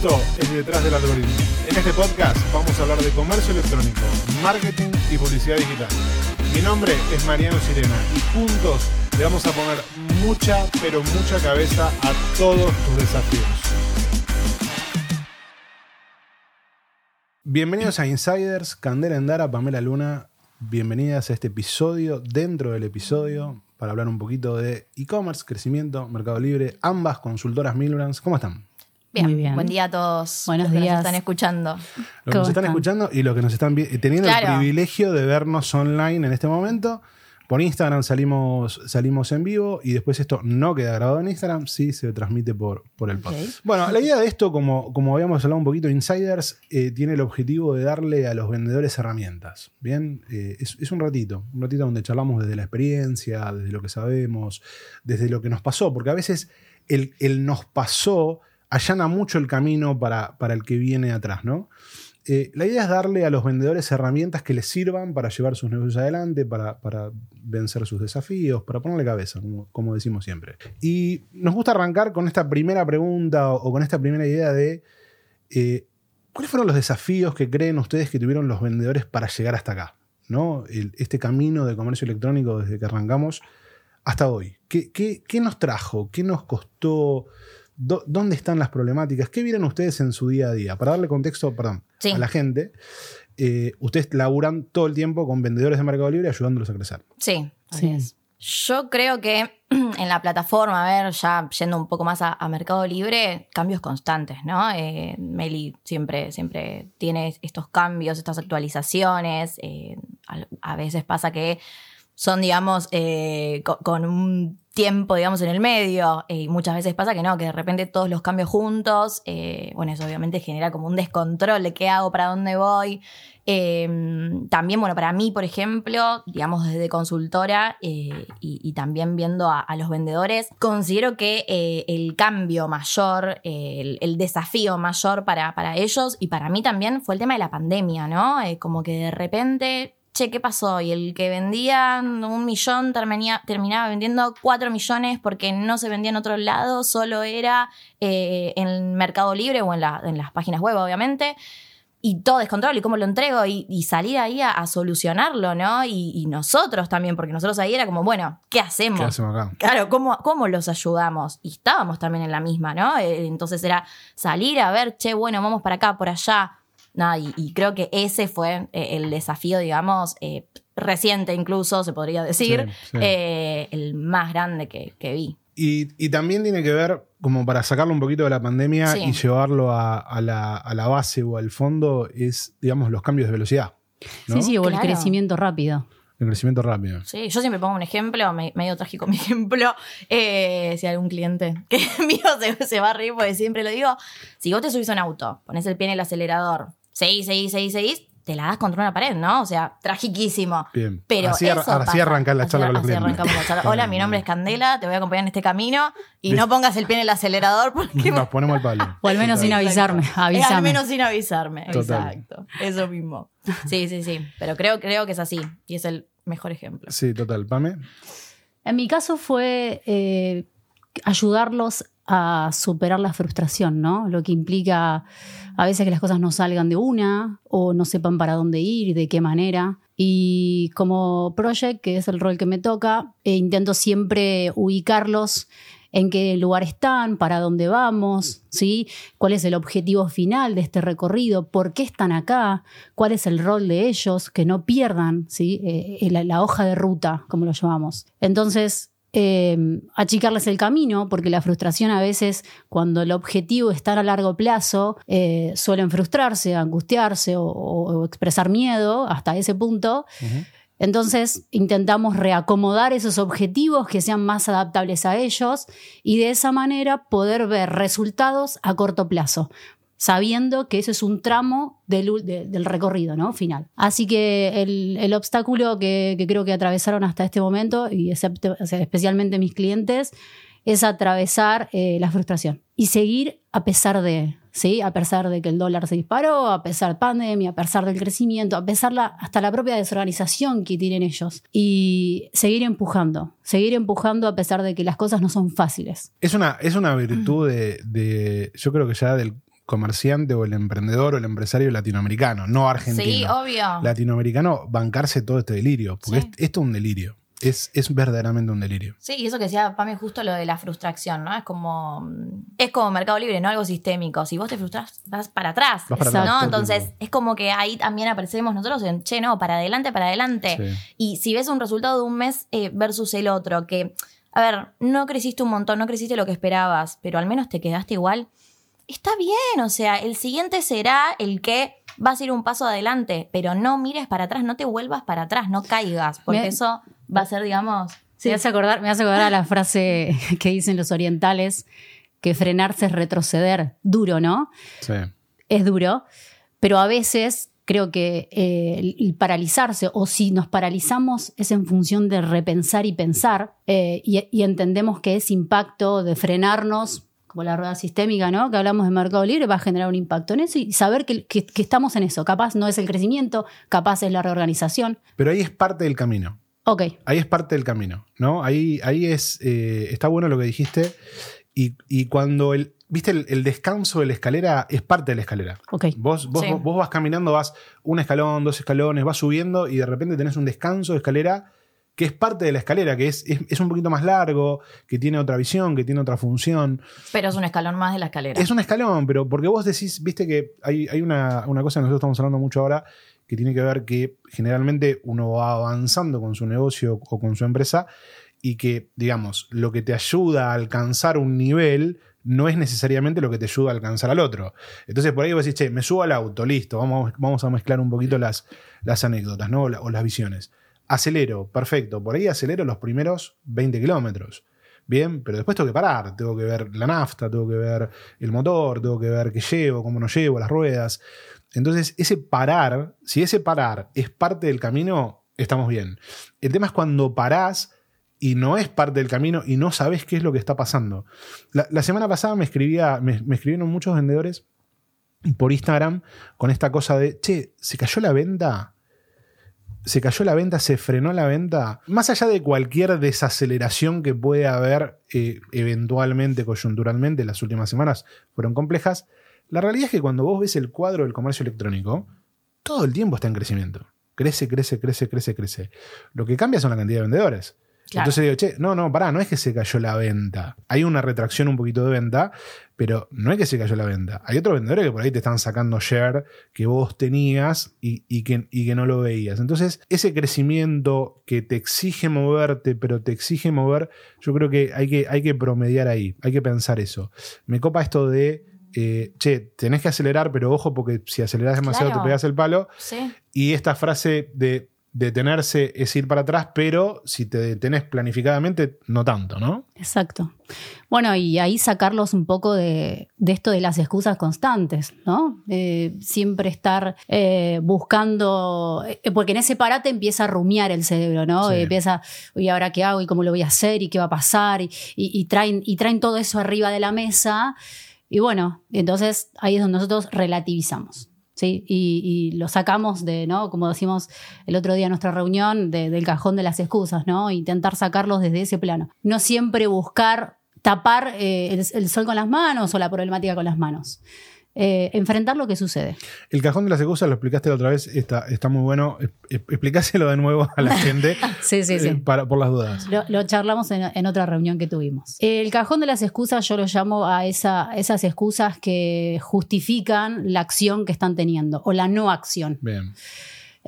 Esto es Detrás del Algoritmo. En este podcast vamos a hablar de comercio electrónico, marketing y publicidad digital. Mi nombre es Mariano Sirena y juntos le vamos a poner mucha, pero mucha cabeza a todos tus desafíos. Bienvenidos a Insiders, Candela Endara, Pamela Luna. Bienvenidas a este episodio, dentro del episodio, para hablar un poquito de e-commerce, crecimiento, Mercado Libre, ambas consultoras Milbrands. ¿Cómo están? Bien. Muy bien. buen día a todos. Buenos los que días. Nos están escuchando. Los que ¿Cómo nos están están? escuchando y los que nos están vi- teniendo Claro. el privilegio de vernos online en este momento. Por Instagram salimos, salimos en vivo y después esto no queda grabado en Instagram, sí se transmite por, por el podcast. Bueno, la idea de esto, como, como habíamos hablado un poquito, Insiders eh, tiene el objetivo de darle a los vendedores herramientas. Bien, Eh, es, es un ratito, un ratito donde charlamos desde la experiencia, desde lo que sabemos, desde lo que nos pasó, porque a veces el, el nos pasó allana mucho el camino para, para el que viene atrás, ¿no? Eh, la idea es darle a los vendedores herramientas que les sirvan para llevar sus negocios adelante, para, para vencer sus desafíos, para ponerle cabeza, como, como decimos siempre. Y nos gusta arrancar con esta primera pregunta o, con esta primera idea de eh, ¿cuáles fueron los desafíos que creen ustedes que tuvieron los vendedores para llegar hasta acá? ¿no? Este camino de comercio electrónico desde que arrancamos hasta hoy. ¿Qué, qué- qué nos trajo? ¿Qué nos costó? ¿Dónde están las problemáticas? ¿Qué vieron ustedes en su día a día? Para darle contexto, perdón, Sí. a la gente, eh, ustedes laburan todo el tiempo con vendedores de Mercado Libre ayudándolos a crecer. Sí, así Sí. es. Yo creo que en la plataforma, a ver, ya yendo un poco más a, a Mercado Libre, cambios constantes, ¿no? Eh, Meli siempre, siempre tiene estos cambios, estas actualizaciones. eh, al- a, veces pasa que son, digamos, eh, co- con, un tiempo, digamos, en el medio. eh, y muchas veces pasa que no, que de repente todos los cambios juntos. eh, bueno, eso obviamente genera como un descontrol de qué hago, para dónde voy. Eh, también, bueno, para mí, por ejemplo, digamos desde consultora eh, y, también viendo a, los vendedores, considero que el cambio mayor, el, desafío mayor para, para ellos y para mí también fue el tema de la pandemia, ¿no? Como que de repente... Che, ¿qué pasó? Y el que vendía un millón terminía- terminaba vendiendo cuatro millones porque no se vendía en otro lado, solo era eh, en Mercado Libre o en, la- en las páginas web, obviamente y todo descontrol y cómo lo entrego y, y salir ahí a, a solucionarlo, ¿no? Y, y nosotros también, porque nosotros ahí era como, bueno, ¿qué hacemos? ¿Qué hacemos acá? Claro, ¿cómo, ¿cómo los ayudamos? Y estábamos también en la misma, ¿no? Eh, Entonces era salir a ver, che, bueno, vamos para acá, por allá. Nada, y, y creo que ese fue eh, el desafío, digamos, eh, reciente incluso, se podría decir, Sí, sí. eh, el más grande que, que vi. Y, y también tiene que ver, como para sacarlo un poquito de la pandemia Sí. y llevarlo a, a la, a la base o al fondo, es, digamos, los cambios de velocidad. ¿no? Sí, sí, o el crecimiento rápido. El crecimiento rápido. Sí, yo siempre pongo un ejemplo, me- medio trágico mi ejemplo. eh, si algún cliente que mío se, se va a reír porque siempre lo digo. Si vos te subís a un auto, pones el pie en el acelerador, seguís, seguís, seguís, seguís, te la das contra una pared, ¿no? O sea, tragiquísimo. Bien. Pero así, eso ar- así pasa. arrancar la Así- charla con los así arrancamos la charla. Hola, mi nombre es Candela, te voy a acompañar en este camino y Listo. no pongas el pie en el acelerador porque Nos ponemos al palo. O al menos sin avisarme. Eh, Al Avísame. menos sin avisarme. Total. Exacto. Eso mismo. Sí, sí, sí. Pero creo, creo que es así. Y es el mejor ejemplo. Sí, total. Pame. En mi caso fue eh, ayudarlos a superar la frustración, ¿no? Lo que implica a veces que las cosas no salgan de una o no sepan para dónde ir, de qué manera. Y como project, que es el rol que me toca, eh, intento siempre ubicarlos en qué lugar están, para dónde vamos, ¿sí? cuál es el objetivo final de este recorrido, por qué están acá, cuál es el rol de ellos, que no pierdan ¿sí? Eh, la, la hoja de ruta, como lo llamamos. Entonces, eh, achicarles el camino, porque la frustración a veces, cuando el objetivo está a largo plazo, eh, suelen frustrarse, angustiarse o, o- o expresar miedo hasta ese punto. Entonces intentamos reacomodar esos objetivos que sean más adaptables a ellos y de esa manera poder ver resultados a corto plazo, sabiendo que ese es un tramo del, del recorrido ¿no? final. Así que el, el obstáculo que, que creo que atravesaron hasta este momento, y especialmente mis clientes, es atravesar eh, la frustración y seguir a pesar de, ¿sí? A pesar de que el dólar se disparó, a pesar de pandemia, a pesar del crecimiento, a pesar la, hasta la propia desorganización que tienen ellos. Y seguir empujando, seguir empujando a pesar de que las cosas no son fáciles. Es una, es una virtud de, de- yo creo que ya del comerciante o el emprendedor o el empresario latinoamericano, no argentino. Sí, obvio. Latinoamericano, bancarse todo este delirio, porque Sí. es- esto es un delirio. Es, es verdaderamente un delirio. Sí, y eso que decía Pame justo lo de la frustración, ¿no? Es como es como Mercado Libre, ¿no? Algo sistémico. Si vos te frustras, vas para atrás. Vas para atrás ¿no? Entonces, tiempo. es como que ahí también aparecemos nosotros en, che, no, para adelante, para adelante. Sí. Y si ves un resultado de un mes eh, versus el otro, que, a ver, no creciste un montón, no creciste lo que esperabas, pero al menos te quedaste igual, está bien. O sea, el siguiente será el que vas a ir un paso adelante, pero no mires para atrás, no te vuelvas para atrás, no caigas, porque Me- eso va a ser, digamos. Me, hace acordar, me hace acordar a la frase que dicen los orientales, que frenarse es retroceder. Duro, ¿no? Sí. Es duro, pero a veces creo que eh, el, el paralizarse o si nos paralizamos es en función de repensar y pensar eh, y, y entendemos que ese impacto de frenarnos, como la rueda sistémica, ¿no? Que hablamos de Mercado Libre, va a generar un impacto en eso y saber que, que- que estamos en eso. Capaz no es el crecimiento, capaz es la reorganización. Pero ahí es parte del camino. Ok, Ahí es parte del camino, ¿no? Ahí, ahí es. eh, está bueno lo que dijiste. Y, y cuando el. ¿Viste? El, el descanso de la escalera es parte de la escalera. ok. Vos, vos, Sí. vos, vos vas caminando, vas un escalón, dos escalones, vas subiendo y de repente tenés un descanso de escalera que es parte de la escalera, que es, es, es un poquito más largo, que tiene otra visión, que tiene otra función. Pero es un escalón más de la escalera. Es un escalón, pero porque vos decís, viste que hay, hay una, una cosa que nosotros estamos hablando mucho ahora, que tiene que ver que generalmente uno va avanzando con su negocio o con su empresa y que, digamos, lo que te ayuda a alcanzar un nivel no es necesariamente lo que te ayuda a alcanzar al otro. Entonces por ahí vos decís, che, me subo al auto, listo, vamos, vamos a mezclar un poquito las, las anécdotas ¿no? o, la- o las visiones. Acelero, perfecto, por ahí acelero los primeros 20 kilómetros. Bien, pero después tengo que parar, tengo que ver la nafta, tengo que ver el motor, tengo que ver qué llevo, cómo no llevo, las ruedas. Entonces, ese parar, si ese parar es parte del camino, estamos bien. El tema es cuando parás y no es parte del camino y no sabes qué es lo que está pasando. La, semana pasada me, escribía, me, me escribieron muchos vendedores por Instagram con esta cosa de, che, ¿se cayó la venta? Se cayó la venta, se frenó la venta. Más allá de cualquier desaceleración que puede haber eh, eventualmente, coyunturalmente, las últimas semanas fueron complejas, la realidad es que cuando vos ves el cuadro del comercio electrónico, todo el tiempo está en crecimiento. Crece, crece, crece, crece, crece. Lo que cambia son la cantidad de vendedores. Claro. Entonces digo, che, no, no, pará, no es que se cayó la venta. Hay una retracción un poquito de venta, pero no es que se cayó la venta. Hay otros vendedores que por ahí te están sacando share que vos tenías y, y que, y que no lo veías. Entonces, ese crecimiento que te exige moverte, pero te exige mover, yo creo que hay que, hay que promediar ahí, hay que pensar eso. Me copa esto de, eh, che, tenés que acelerar, pero ojo, porque si acelerás demasiado Claro. te pegas el palo. Sí. Y esta frase de detenerse es ir para atrás, pero si te detenés planificadamente, no tanto, ¿no? Exacto. Bueno, y ahí sacarlos un poco de, de esto de las excusas constantes, ¿no? Eh, siempre estar eh, buscando, eh, porque en ese parate empieza a rumiar el cerebro, ¿no? Sí. Empieza, ¿y ahora qué hago? ¿Y cómo lo voy a hacer? ¿Y qué va a pasar? Y, y- y traen, y traen todo eso arriba de la mesa. Y bueno, entonces ahí es donde nosotros relativizamos. Y, lo sacamos de, ¿no? Como decimos el otro día en nuestra reunión, de- del cajón de las excusas, ¿no? Intentar sacarlos desde ese plano. No siempre buscar tapar eh, el sol con las manos o la problemática con las manos. Eh, enfrentar lo que sucede. El cajón de las excusas lo explicaste la otra vez, está, está muy bueno. Explicáselo de nuevo a la gente Sí, sí, sí. eh, para, por las dudas. Lo, lo charlamos en, en otra reunión que tuvimos. El cajón de las excusas yo lo llamo a esa- esas excusas que justifican la acción que están teniendo o la no acción. Bien.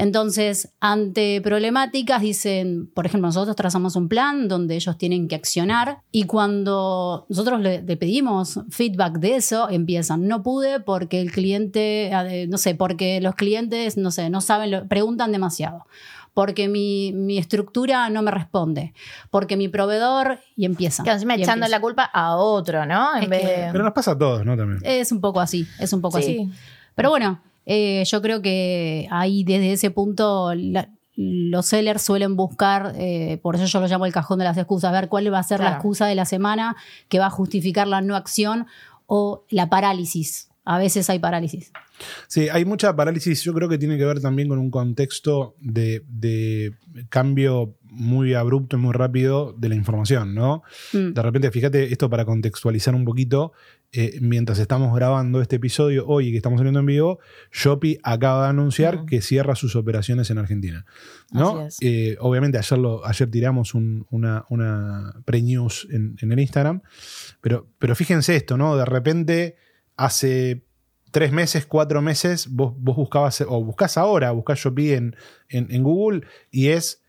Entonces, ante problemáticas, dicen, por ejemplo, nosotros trazamos un plan donde ellos tienen que accionar y cuando nosotros le, le pedimos feedback de eso, empiezan, no pude porque el cliente, eh, no sé, porque los clientes, no sé, no saben, lo- preguntan demasiado. Porque mi, mi estructura no me responde. Porque mi proveedor. Y empiezan. Que encima echando empiezan. la culpa a otro, ¿no? En vez que- de. Pero nos pasa a todos, ¿no? También. Es un poco así, es un poco así. Sí. Pero bueno, eh, yo creo que ahí desde ese punto la- los sellers suelen buscar, eh, por eso yo lo llamo el cajón de las excusas, ver cuál va a ser la excusa de la semana que va a justificar la no acción o la parálisis. A veces hay parálisis. Sí, hay mucha parálisis. Yo creo que tiene que ver también con un contexto de, de cambio muy abrupto y muy rápido de la información, ¿no? Mm. De repente, fíjate, esto para contextualizar un poquito, eh, mientras estamos grabando este episodio hoy que estamos saliendo en vivo, Shopee acaba de anunciar que cierra sus operaciones en Argentina. ¿no? Eh, obviamente ayer, lo, ayer tiramos un- una, una pre-news en, en el Instagram, pero, pero fíjense esto, ¿no? De repente, hace tres meses, cuatro meses, vos, vos buscabas, o buscás ahora, buscás Shopee en, en, en Google y es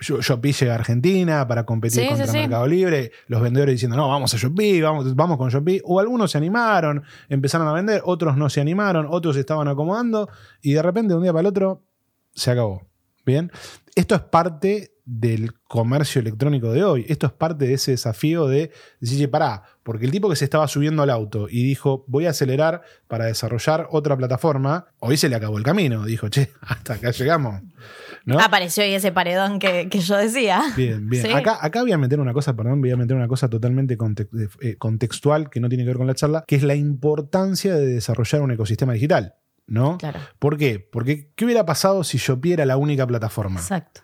Shopee llega a Argentina para competir Sí, contra sí, sí. Mercado Libre, los vendedores diciendo, no, vamos a Shopee, vamos, vamos con Shopee, o algunos se animaron, empezaron a vender, otros no se animaron, otros se estaban acomodando, y de repente de un día para el otro se acabó. Bien, esto es parte del comercio electrónico de hoy. Esto es parte de ese desafío de decir, "Che, pará, porque el tipo que se estaba subiendo al auto y dijo, voy a acelerar para desarrollar otra plataforma, hoy se le acabó el camino. Dijo, che, hasta acá llegamos. ¿No? Apareció ahí ese paredón que, que yo decía. Bien, bien. Sí. Acá, acá voy a meter una cosa, perdón, voy a meter una cosa totalmente conte- eh, contextual que no tiene que ver con la charla, que es la importancia de desarrollar un ecosistema digital. ¿No? Claro. ¿Por qué? Porque ¿qué hubiera pasado si Shopee era la única plataforma? Exacto.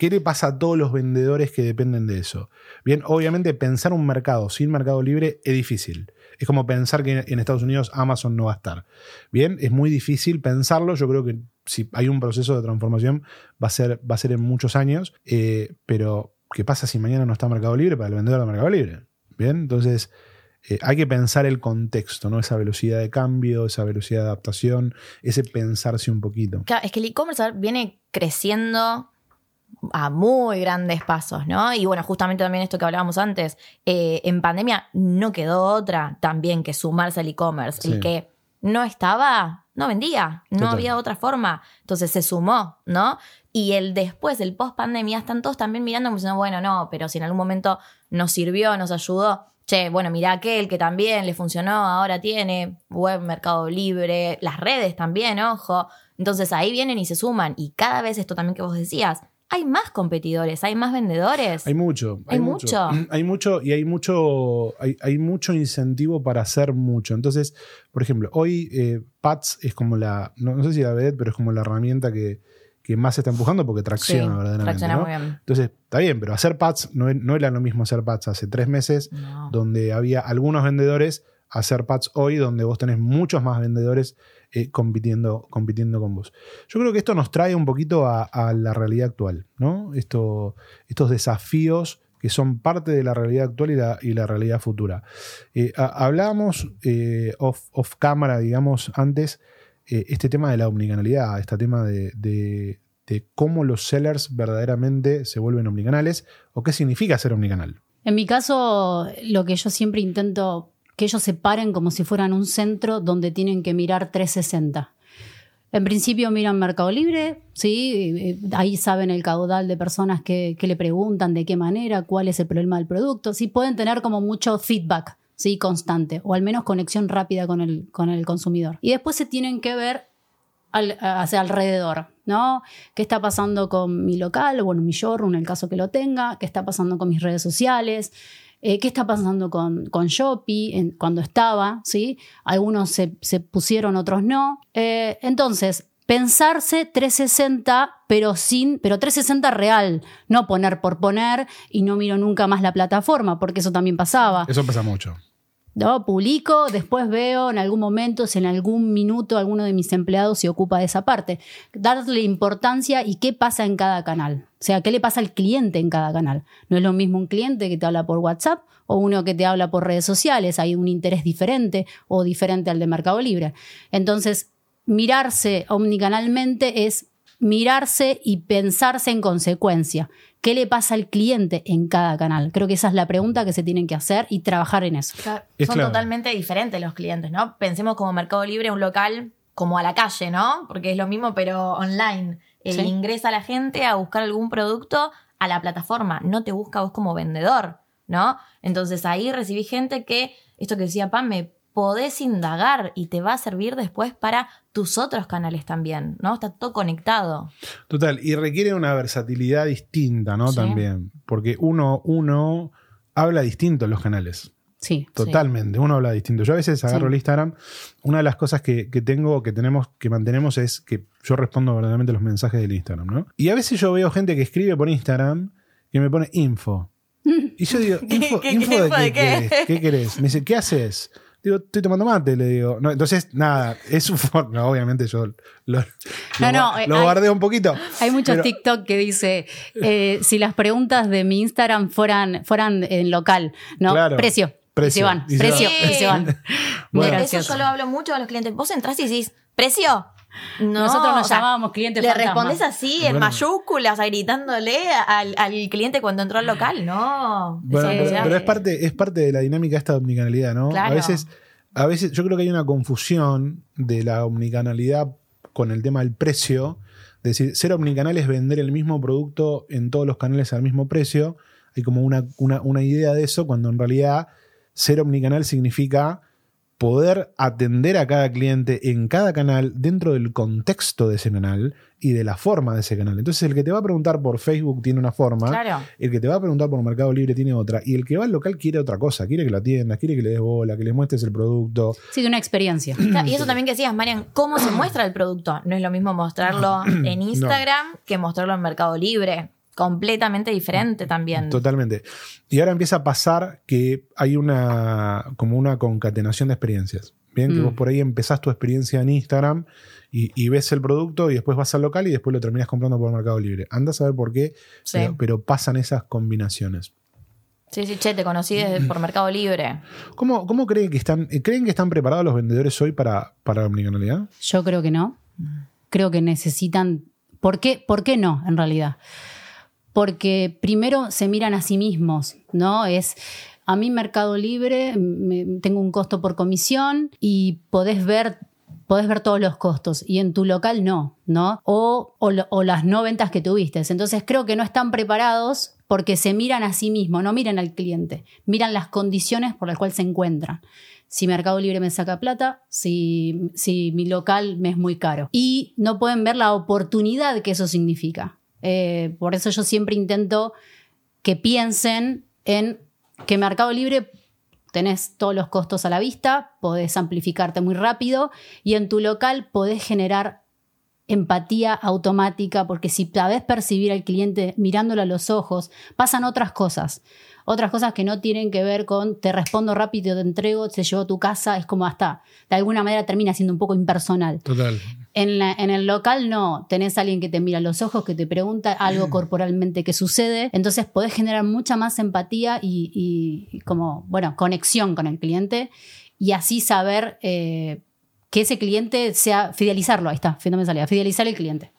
¿Qué le pasa a todos los vendedores que dependen de eso? Bien, obviamente pensar un mercado sin mercado libre es difícil. Es como pensar que en Estados Unidos Amazon no va a estar. Bien, es muy difícil pensarlo. Yo creo que si hay un proceso de transformación va a ser, va a ser en muchos años. Eh, pero, ¿qué pasa si mañana no está mercado libre para el vendedor de mercado libre? Bien, entonces eh, hay que pensar el contexto, ¿no? Esa velocidad de cambio, esa velocidad de adaptación, ese pensarse un poquito. Claro, es que el e-commerce viene creciendo a muy grandes pasos, ¿no? Y bueno, justamente también esto que hablábamos antes, eh, en pandemia no quedó otra también que sumarse al e-commerce. Sí. El que no estaba, no vendía, no Total. había otra forma. Entonces se sumó, ¿no? Y el después, el post pandemia, están todos también mirando como diciendo, bueno, no, pero si en algún momento nos sirvió, nos ayudó. Che, bueno, mira aquel que también le funcionó, ahora tiene web, Mercado Libre, las redes también, ojo. Entonces ahí vienen y se suman. Y cada vez esto también que vos decías, hay más competidores, hay más vendedores. Hay mucho. Hay mucho. Hay mucho y hay mucho, hay, hay mucho incentivo para hacer mucho. Entonces, por ejemplo, hoy eh, Pats es como la, no, no sé si la vedette, pero es como la herramienta que, que más se está empujando porque tracciona Sí, verdaderamente. tracciona ¿no? muy bien. Entonces, está bien, pero hacer Pats no, no era lo mismo hacer Pats hace tres meses, No. donde había algunos vendedores, hacer Pats hoy, donde vos tenés muchos más vendedores eh, compitiendo, compitiendo con vos. Yo creo que esto nos trae un poquito a, la realidad actual, ¿no? Esto, estos desafíos que son parte de la realidad actual y la, y la realidad futura. Eh, hablábamos eh, off, off cámara, digamos, antes, eh, este tema de la omnicanalidad, este tema de, de- de cómo los sellers verdaderamente se vuelven omnicanales o qué significa ser omnicanal. En mi caso, lo que yo siempre intento que ellos se paren como si fueran un centro donde tienen que mirar 360. En principio miran Mercado Libre, ¿sí? Eh, ahí saben el caudal de personas que, le preguntan de qué manera, cuál es el problema del producto. Sí, pueden tener como mucho feedback, ¿sí? Constante, o al menos conexión rápida con el, con el consumidor. Y después se tienen que ver hacia alrededor, ¿no? ¿Qué está pasando con mi local, bueno, mi showroom, en el caso que lo tenga? ¿Qué está pasando con mis redes sociales? Eh, ¿Qué está pasando con, con Shopee en- cuando estaba? ¿sí? Algunos se, se pusieron, otros no. Eh, entonces, pensarse 360, pero sin, pero 360 real, no poner por poner y no miro nunca más la plataforma, porque eso también pasaba. Eso pasa mucho. ¿No? Publico, después veo en algún momento, si en algún minuto alguno de mis empleados se ocupa de esa parte. Darle importancia y qué pasa en cada canal. O sea, qué le pasa al cliente en cada canal. No es lo mismo un cliente que te habla por WhatsApp o uno que te habla por redes sociales. Hay un interés diferente o diferente al de Mercado Libre. Entonces, mirarse omnicanalmente es mirarse y pensarse en consecuencia. ¿Qué le pasa al cliente en cada canal? Creo que esa es la pregunta que se tienen que hacer y trabajar en eso. Es Son totalmente diferentes los clientes, ¿no? Pensemos como Mercado Libre, un local como a la calle, ¿no? Porque es lo mismo, pero online. Eh, Sí. Ingresa la gente a buscar algún producto a la plataforma, no te busca vos como vendedor, ¿no? Entonces ahí recibí gente que, esto que decía Pam, me podés indagar y te va a servir después para tus otros canales también, ¿no? Está todo conectado. Total, y requiere una versatilidad distinta, ¿no? Sí. También, porque uno, uno habla distinto en los canales. Sí. Totalmente. Uno habla distinto. Yo a veces agarro Sí. el Instagram. Una de las cosas que, que tengo, que tenemos, que mantenemos es que yo respondo verdaderamente los mensajes del Instagram, ¿no? Y a veces yo veo gente que escribe por Instagram que me pone info. Y yo digo, ¿info, ¿Qué- info qué- de info qué, de qué? ¿Qué querés? Me dice, ¿qué haces? Digo, estoy tomando mate, le digo. No, entonces, nada, es su forma. Obviamente yo lo, lo, No, no, lo hay- bardeo un poquito. Hay muchos Pero- TikTok que dice, eh, si las preguntas de mi Instagram fueran, fueran en local, ¿no? Claro. Precio. Precio. Y se van, Y se precio, van. y se van. Muy Bueno. Eso yo lo hablo mucho a los clientes. Vos entrás y decís, ¿precio? No, Nosotros nos llamábamos cliente Le fantasma. respondés así, en Bueno. mayúsculas, gritándole al, al cliente cuando entró al local. No. Bueno, pero, es parte, es parte de la dinámica de esta omnicanalidad, ¿no? Claro. A veces, a veces, yo creo que hay una confusión de la omnicanalidad con el tema del precio. Es decir, ser omnicanal es vender el mismo producto en todos los canales al mismo precio. Hay como una, una, una idea de eso, cuando en realidad ser omnicanal significa poder atender a cada cliente en cada canal dentro del contexto de ese canal y de la forma de ese canal. Entonces, el que te va a preguntar por Facebook tiene una forma, Claro. el que te va a preguntar por Mercado Libre tiene otra. Y el que va al local quiere otra cosa. Quiere que lo atiendas, quiere que le des bola, que le muestres el producto. Sí, de una experiencia. Y eso también que decías, Marian, ¿cómo se muestra el producto? No es lo mismo mostrarlo en Instagram que mostrarlo en Mercado Libre. Completamente diferente también. Totalmente. Y ahora empieza a pasar que hay una como una concatenación de experiencias. Bien, que Mm. vos por ahí empezás tu experiencia en Instagram y, y ves el producto y después vas al local y después lo terminas comprando por Mercado Libre. Anda a saber por qué, Sí. pero, pero pasan esas combinaciones. Sí, sí, che, te conocí desde- por Mercado Libre. ¿Cómo, cómo creen que están, eh, creen que están preparados los vendedores hoy para, para la omnicanalidad? Yo creo que no. Creo que necesitan. ¿Por qué, ¿Por qué no, en realidad? Porque primero se miran a sí mismos, ¿no? Es. A mí, Mercado Libre, tengo un costo por comisión y podés ver. Ver todos los costos y en tu local no, ¿no? O, o las no ventas que tuviste. Entonces creo que no están preparados porque se miran a sí mismos, no miran al cliente, miran las condiciones por las cuales se encuentran si Mercado Libre me saca plata, si, si mi local me es muy caro. Y no pueden ver la oportunidad que eso significa. Eh, por eso yo siempre intento que piensen en que Mercado Libre tenés todos los costos a la vista, podés amplificarte muy rápido y en tu local podés generar empatía automática, porque si sabes percibir al cliente mirándolo a los ojos, pasan otras cosas. Otras cosas que no tienen que ver con te respondo rápido, te entrego, se llevó a tu casa, es como hasta, de alguna manera termina siendo un poco impersonal. Total. En, la- en el local no, tenés a alguien que te mira a los ojos, que te pregunta algo corporalmente que sucede, entonces podés generar mucha más empatía y, y- y como, bueno, conexión con el cliente y así saber eh, que ese cliente sea, fidelizarlo, ahí está, fin de mensalidad, fidelizar al cliente.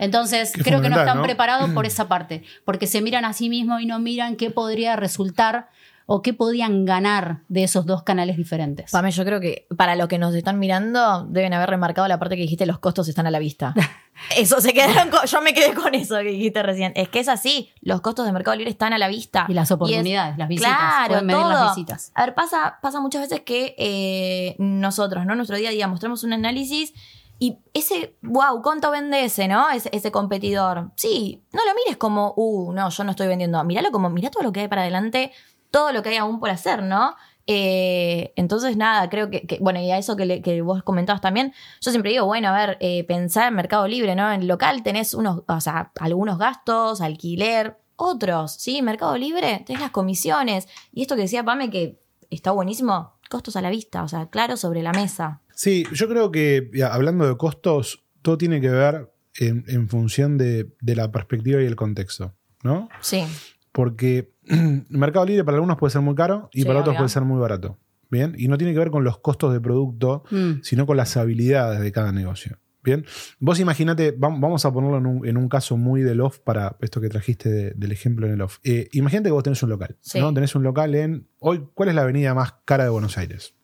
Entonces, creo que no están ¿no? preparados por esa parte, porque se miran a sí mismos y no miran qué podría resultar o qué podían ganar de esos dos canales diferentes. Pame, yo creo que para los que nos están mirando deben haber remarcado la parte que dijiste los costos están a la vista. Eso se quedaron con, yo me quedé con eso que dijiste recién. Es que es así, los costos de Mercado Libre están a la vista. Y las es- oportunidades, las visitas. Claro, medir todo. las visitas. A ver, pasa, pasa muchas veces que eh, nosotros, ¿no? Nuestro día a día mostramos un análisis y ese, wow, ¿cuánto vende ese, no? Ese, ese competidor. Sí, no lo mires como, uh, no, yo no estoy vendiendo. Míralo como, mira todo lo que hay para adelante, todo lo que hay aún por hacer, ¿no? Eh, entonces, nada, creo que, que- bueno, y a eso que, le- que vos comentabas también, yo siempre digo, bueno, a ver, eh, pensar en Mercado Libre, ¿no? En local tenés unos, o sea, algunos gastos, alquiler, otros, ¿sí? Mercado Libre, tenés las comisiones. Y esto que decía Pame, que está buenísimo, costos a la vista, o sea, claro sobre la mesa. Sí, yo creo que ya, hablando de costos, todo tiene que ver en, en función de, de la perspectiva y el contexto, ¿no? Sí, Porque Mercado Libre para algunos puede ser muy caro y Sí, para otros obvio. puede ser muy barato. Bien, y no tiene que ver con los costos de producto, Mm. sino con las habilidades de cada negocio. Bien, vos imaginate, vam- vamos a ponerlo en un, en un caso muy del off para esto que trajiste de- del ejemplo en el off. Eh, imagínate que vos tenés un local, Sí. ¿no? Tenés un local en. Hoy, ¿cuál es la avenida más cara de Buenos Aires?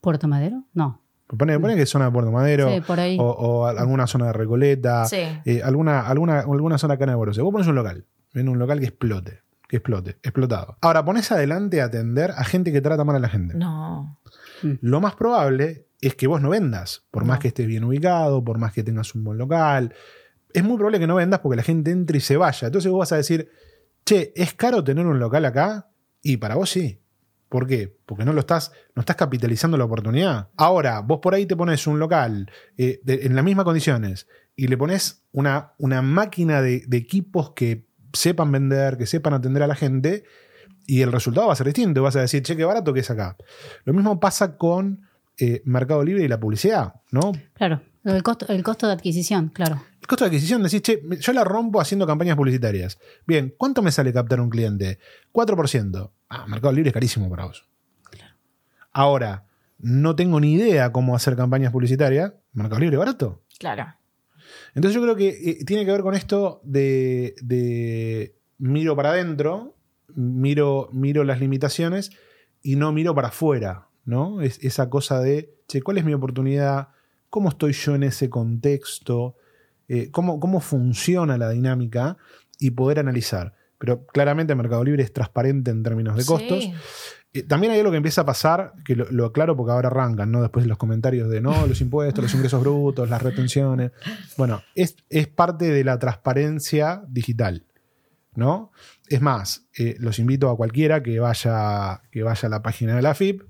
¿Puerto Madero? No. Pone, pone que es zona de Puerto Madero Sí, por ahí. o, o alguna zona de Recoleta, sí. eh, alguna, alguna, alguna zona acá de Buenos Aires. Vos pones un local, en un local que explote, que explote, explotado. Ahora, pones adelante a atender a gente que trata mal a la gente. No. Lo más probable es que vos no vendas, por más que estés bien ubicado, por más que tengas un buen local. Es muy probable que no vendas porque la gente entre y se vaya. Entonces vos vas a decir, che, ¿es caro tener un local acá? Y para vos sí. ¿Por qué? Porque no lo estás, no estás capitalizando la oportunidad. Ahora, vos por ahí te pones un local eh, de- en las mismas condiciones y le pones una, una máquina de, de equipos que sepan vender, que sepan atender a la gente, y el resultado va a ser distinto. Vas a decir, che, qué barato que es acá. Lo mismo pasa con eh, Mercado Libre y la publicidad, ¿no? Claro, el costo, el costo de adquisición, claro. El costo de adquisición, decís, che, yo la rompo haciendo campañas publicitarias. Bien, ¿cuánto me sale captar un cliente? 4%. Ah, Mercado Libre es carísimo para vos. Ahora, no tengo ni idea cómo hacer campañas publicitarias. Mercado Libre barato. Claro. Entonces yo creo que eh, tiene que ver con esto de, de miro para adentro, miro, miro las limitaciones y no miro para afuera, ¿no? Es esa cosa de, che, ¿cuál es mi oportunidad? ¿Cómo estoy yo en ese contexto? Eh, ¿cómo, ¿Cómo funciona la dinámica? Y poder analizar. Pero claramente Mercado Libre es transparente en términos de costos. Sí. Eh, También hay algo que empieza a pasar, que lo, aclaro porque ahora arrancan, ¿no? Después de los comentarios de no, los impuestos, los ingresos brutos, las retenciones. Bueno, es, es parte de la transparencia digital, ¿no? Es más, eh, los invito a cualquiera que vaya, que vaya a la página de la FIP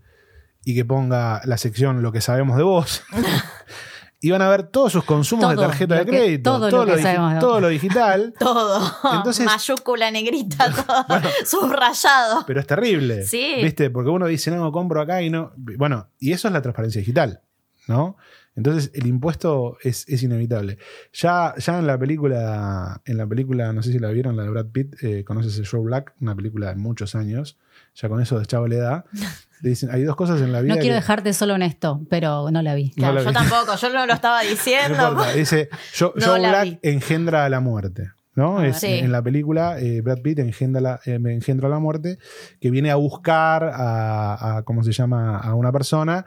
y que ponga la sección Lo que sabemos de vos. y van a ver todos sus consumos de tarjeta de que- crédito, todo lo que sabemos todo lo digital. Todo. Entonces- Mayúscula negrita, todo subrayado. Pero es terrible. Sí. ¿Viste? Porque uno dice, no, compro acá y no. Bueno, y eso es la transparencia digital, ¿no? Entonces el impuesto es, es inevitable. Ya, ya en la película, en la película, no sé si la vieron, la de Brad Pitt, eh, conoces el Show Black, una película de muchos años, ya con eso de chavo le da. Dicen, hay dos cosas en la vida. No quiero que- dejarte solo en esto, pero no la vi. No la yo vi. tampoco, yo no lo estaba diciendo. dice, Joe, No Black vi. engendra a la muerte. ¿no? Ah, Es- sí. En la película, eh, Brad Pitt engendra, la, eh, engendra la muerte, que viene a buscar a, a- ¿cómo se llama? A una persona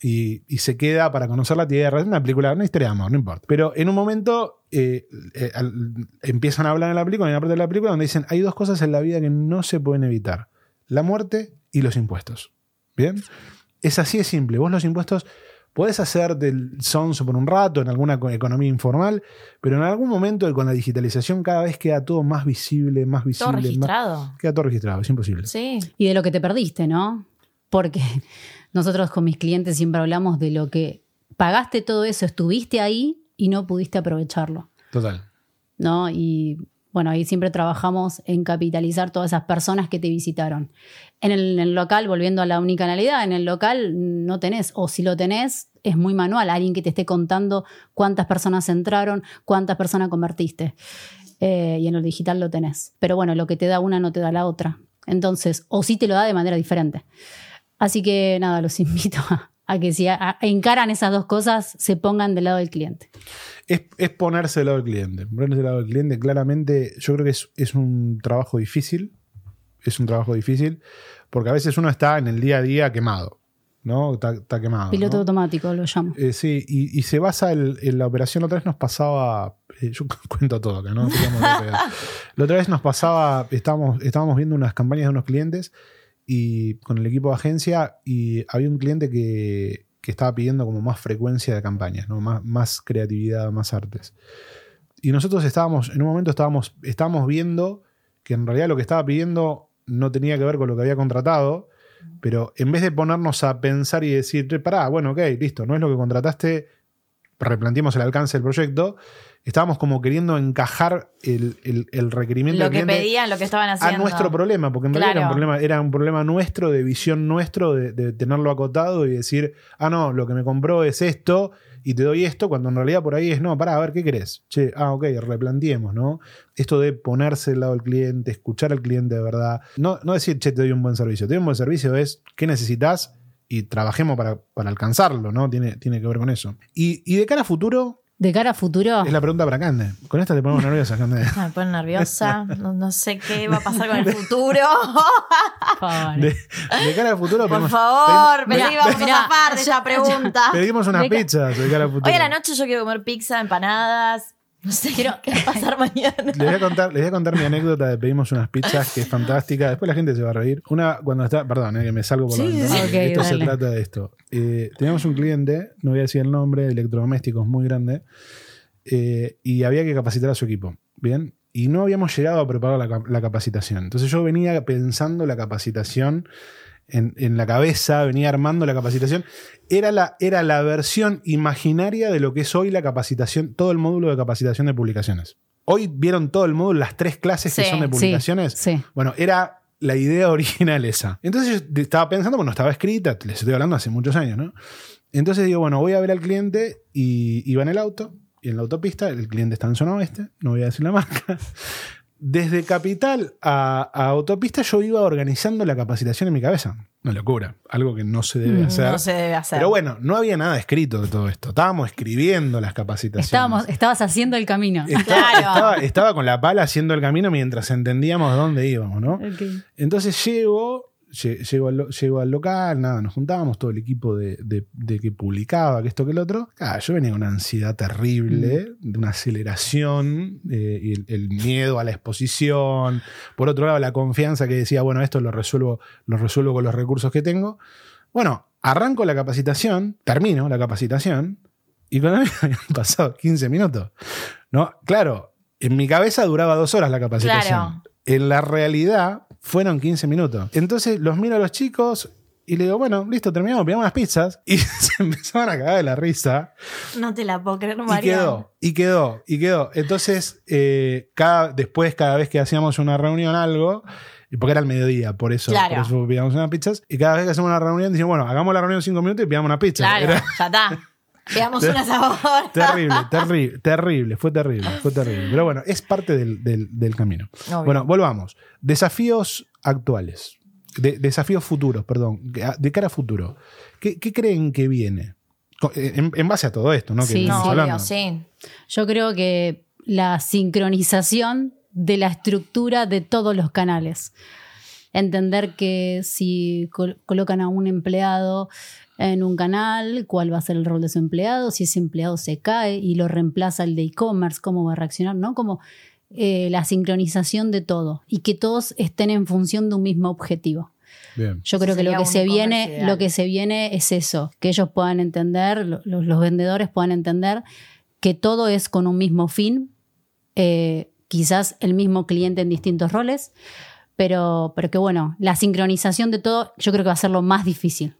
y, y se queda para conocer la Tierra. Es una película, una historia de amor, no importa. Pero en un momento eh, eh, al- empiezan a hablar en la película, en una parte de la película, donde dicen, hay dos cosas en la vida que no se pueden evitar. La muerte y los impuestos. ¿Bien? Es así de simple. Vos los impuestos podés hacer del sonso por un rato en alguna co- economía informal, pero en algún momento con la digitalización cada vez queda todo más visible, más visible. Todo más- registrado. queda todo registrado, es imposible. Sí. Y de lo que te perdiste, ¿no? Porque nosotros con mis clientes siempre hablamos de lo que pagaste todo eso, estuviste ahí y no pudiste aprovecharlo, Total. ¿no? Y bueno, ahí siempre trabajamos en capitalizar todas esas personas que te visitaron. En el, el local, volviendo a la unicanalidad, en el local no tenés, o si lo tenés, es muy manual, alguien que te esté contando cuántas personas entraron, cuántas personas convertiste. Eh, y en lo digital lo tenés. Pero bueno, lo que te da una no te da la otra. Entonces, o sí te lo da de manera diferente. Así que nada, los invito a, a que si a- a- encaran esas dos cosas, se pongan del lado del cliente. Es, es ponerse del lado del cliente. Ponerse del lado del cliente, claramente, yo creo que es, es un trabajo difícil. Es un trabajo difícil, porque a veces uno está en el día a día quemado, ¿no? Está, está quemado. Piloto ¿no? automático lo llamo. Eh, sí, y, y se basa el- en la operación. La otra vez nos pasaba. eh, yo cuento todo acá, ¿no? La otra vez nos pasaba. Estábamos, estábamos viendo unas campañas de unos clientes y con el equipo de agencia y había un cliente que, que estaba pidiendo como más frecuencia de campañas, ¿no? Más, más creatividad, más artes. Y nosotros estábamos, en un momento estábamos, estábamos viendo que en realidad lo que estaba pidiendo no tenía que ver con lo que había contratado, pero en vez de ponernos a pensar y decir, "Che, pará, bueno, ok, listo, no es lo que contrataste, replanteemos el alcance del proyecto, estábamos como queriendo encajar el, el- el requerimiento Lo del que cliente pedían, lo que estaban a haciendo. nuestro problema, porque en realidad era un, problema, era un problema nuestro, de visión nuestro, de, de tenerlo acotado y decir, ah, no, lo que me compró es esto y te doy esto, cuando en realidad por ahí es, no, pará, a ver, ¿qué querés? Che, ah, ok, replanteemos, ¿no? Esto de ponerse del lado del cliente, escuchar al cliente de verdad, no, no decir, che, te doy un buen servicio, te doy un buen servicio es, ¿qué necesitas? Y trabajemos para, para alcanzarlo, ¿no? Tiene, tiene que ver con eso. Y, y de cara a futuro, De cara a futuro, es la pregunta para Cande. Con esta te ponemos nerviosa, Cande. Me pone nerviosa. No, no sé qué va a pasar con el futuro. por favor. De, de cara a futuro, Por pedimos- favor, pedimos- que íbamos a Mirá, zafar de esa pregunta. Pedimos unas De pizzas de cara al futuro. Hoy a la noche yo quiero comer pizza, empanadas. No sé qué va a pasar mañana. Les voy, a contar, les voy a contar mi anécdota de pedimos unas pizzas que es fantástica. Después la gente se va a reír. Una, cuando está, perdón, eh, que me salgo por la Sí, ventana. sí. Ok, esto se trata de esto. Eh, teníamos un cliente, no voy a decir el nombre, electrodomésticos muy grande, eh, y había que capacitar a su equipo. Bien. Y no habíamos llegado a preparar la, la capacitación. Entonces yo venía pensando la capacitación en, en la cabeza, venía armando la capacitación. Era la, era la versión imaginaria de lo que es hoy la capacitación, todo el módulo de capacitación de publicaciones. Hoy vieron todo el módulo, las tres clases que Sí, son de sí, publicaciones. sí. Bueno, era la idea original esa. Entonces yo estaba pensando, bueno, estaba escrita, les estoy hablando hace muchos años, ¿no? Entonces digo, bueno, voy a ver al cliente y iba en el auto, y en la autopista, el cliente está en zona oeste, no voy a decir la marca. Desde Capital a, a autopista yo iba organizando la capacitación en mi cabeza. Una locura, algo que no se debe Mm, hacer. No se debe hacer. Pero bueno, no había nada escrito de todo esto. Estábamos escribiendo las capacitaciones. Estábamos, estabas haciendo el camino. Estaba, Claro. estaba- estaba con la pala haciendo el camino mientras entendíamos dónde íbamos, ¿no? Entonces llego, lle- llego al, llego al local, nada, nos juntábamos todo el equipo de, de- de que publicaba, que esto, que el otro. Ah, yo venía con una ansiedad terrible, de una aceleración, eh, y el, el miedo a la exposición. Por otro lado, la confianza que decía, bueno, esto lo resuelvo, lo resuelvo con los recursos que tengo. Bueno, arranco la capacitación, termino la capacitación, y con mí habían pasado 15 minutos. ¿No? Claro, en mi cabeza duraba dos horas la capacitación. Claro. En la realidad fueron 15 minutos. Entonces los miro a los chicos y le digo, bueno, listo, terminamos, pidamos unas pizzas. Y se empezaban a cagar de la risa. No te la puedo creer, Y María. quedó, y quedó, y quedó. Entonces, eh, cada, después, cada vez que hacíamos una reunión, algo, y porque era el mediodía, por eso, Claro. por eso pidamos unas pizzas, y cada vez que hacemos una reunión, decimos, bueno, hagamos la reunión cinco minutos y pidamos una pizza. Claro, Era ya está. Veamos una sabor. terrible, terrible, terrible, fue terrible, fue terrible. Pero bueno, es parte del, del- del camino. Obvio. Bueno, volvamos. Desafíos actuales. De- desafíos futuros, perdón. De cara a futuro. ¿Qué, qué creen que viene? Co- En, en base a todo esto, ¿no? Que Sí, No, obvio, sí. Yo creo que la sincronización de la estructura de todos los canales. Entender que si col- colocan a un empleado en un canal, cuál va a ser el rol de su empleado, si ese empleado se cae y lo reemplaza el de e-commerce, cómo va a reaccionar, ¿no? Como eh, la sincronización de todo y que todos estén en función de un mismo objetivo. Bien. Yo creo que lo que se viene, ideal. lo que se viene es eso, que ellos puedan entender, lo- los, los vendedores puedan entender que todo es con un mismo fin, eh, quizás el mismo cliente en distintos roles, pero, pero que bueno, la sincronización de todo yo creo que va a ser lo más difícil.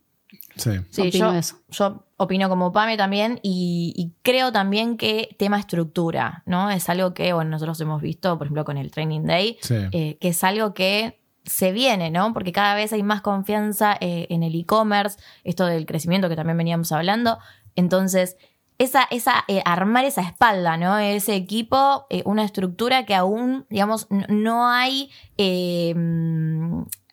Sí. Sí, Opino yo, eso. yo opino como Pame también y, y creo también que tema estructura, ¿no? Es algo que, bueno, nosotros hemos visto, por ejemplo, con el Training Day, Sí. eh, que es algo que se viene, ¿no? Porque cada vez hay más confianza eh, en el e-commerce, esto del crecimiento que también veníamos hablando. Entonces, esa, esa, eh, armar esa espalda, ¿no? Ese equipo, eh, una estructura que aún, digamos, no hay,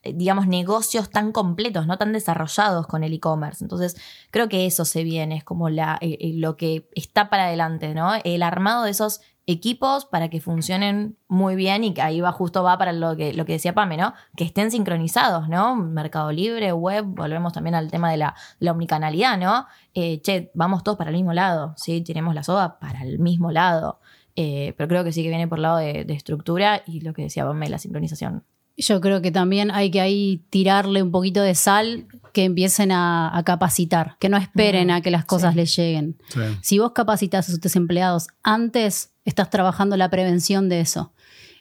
digamos, negocios tan completos, no tan desarrollados con el e-commerce. Entonces, creo que eso se viene, es como la, eh, eh, lo que está para adelante, ¿no? El armado de esos equipos para que funcionen muy bien y que ahí va justo va para lo que, lo que decía Pame, ¿no? Que estén sincronizados, ¿no? Mercado Libre, web, volvemos también al tema de la, la omnicanalidad, ¿no? Eh, che, vamos todos para el mismo lado, ¿sí? Tenemos la soda para el mismo lado. Eh, pero creo que sí que viene por el lado de estructura y lo que decía Pame, la sincronización. Yo creo que también hay que ahí tirarle un poquito de sal, que empiecen a, a capacitar, que no esperen a que las cosas sí. les lleguen. Sí. Si vos capacitas a tus empleados antes, estás trabajando la prevención de eso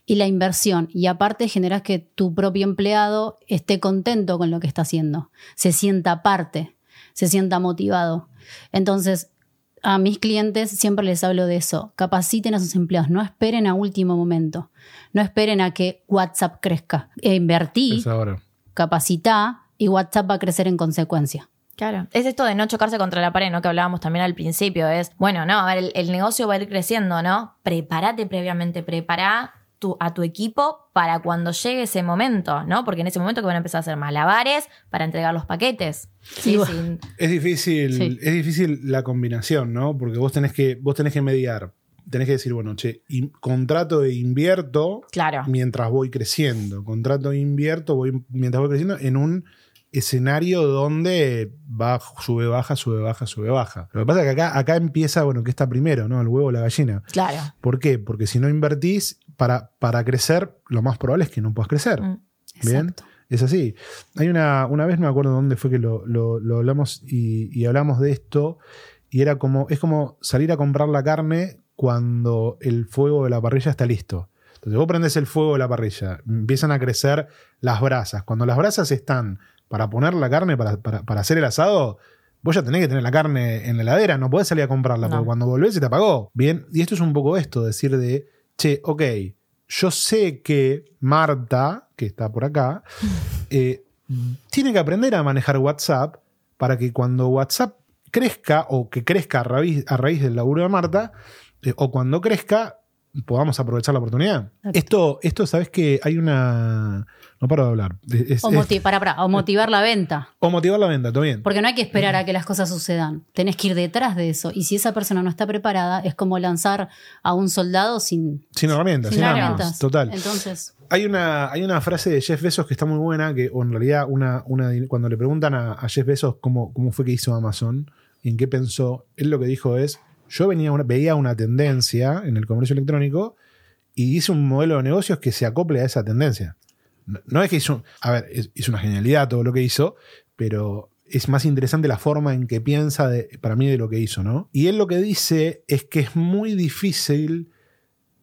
y la inversión. Y aparte generás que tu propio empleado esté contento con lo que está haciendo, se sienta parte, se sienta motivado. Entonces, a mis clientes siempre les hablo de eso. Capaciten a sus empleados, no esperen a último momento, no esperen a que WhatsApp crezca. E invertí, Es ahora. capacitá y WhatsApp va a crecer en consecuencia. Claro. Es esto de no chocarse contra la pared, ¿no? Que hablábamos también al principio. Es, bueno, no, a ver, el, el negocio va a ir creciendo, ¿no? Prepárate previamente, prepara tu, a tu equipo para cuando llegue ese momento, ¿no? Porque en ese momento que van a empezar a hacer malabares para entregar los paquetes. Sí, sin- Es difícil, Sí. es difícil la combinación, ¿no? Porque vos tenés que, vos tenés que mediar. Tenés que decir, bueno, che, in- contrato e invierto claro. mientras voy creciendo. Contrato e invierto voy, mientras voy creciendo en un escenario donde va, sube, baja, sube, baja, sube, baja. Lo que pasa es que acá, acá empieza, bueno, ¿qué está primero, no? El huevo o la gallina. Claro. ¿Por qué? Porque si no invertís, para, para crecer, lo más probable es que no puedas crecer. Mm. Bien. Es así. Hay una, una vez, me acuerdo dónde fue que lo, lo- lo hablamos y, y hablamos de esto, y era como, es como salir a comprar la carne cuando el fuego de la parrilla está listo. Entonces vos prendés el fuego de la parrilla, empiezan a crecer las brasas. Cuando las brasas están para poner la carne para, para- para hacer el asado, vos ya tenés que tener la carne en la heladera, no podés salir a comprarla, No. porque cuando volvés se te apagó. Bien, y esto es un poco esto, decir de, che, ok, yo sé que Marta, que está por acá, eh, tiene que aprender a manejar WhatsApp para que cuando WhatsApp crezca o que crezca a raíz, a raíz del laburo de Marta, eh, o cuando crezca, podamos aprovechar la oportunidad. Exacto. Esto, esto, sabes que hay una. No paro de hablar. Es- O, es- para, para, o motivar la venta. o motivar la venta, todo bien. Porque no hay que esperar a que las cosas sucedan. Tenés que ir detrás de eso. Y si esa persona no está preparada, es como lanzar a un soldado sin, Sin herramientas, sin sin armas. herramientas. Total. Entonces, Hay una, hay una frase de Jeff Bezos que está muy buena, que o en realidad una, una, cuando le preguntan a, a Jeff Bezos cómo, cómo fue que hizo Amazon, y en qué pensó, él lo que dijo es, yo venía veía una tendencia en el comercio electrónico y hice un modelo de negocios que se acople a esa tendencia. No, es que hizo, a ver, una genialidad todo lo que hizo, pero es más interesante la forma en que piensa de- para mí de lo que hizo, ¿no? Y él lo que dice es que es muy difícil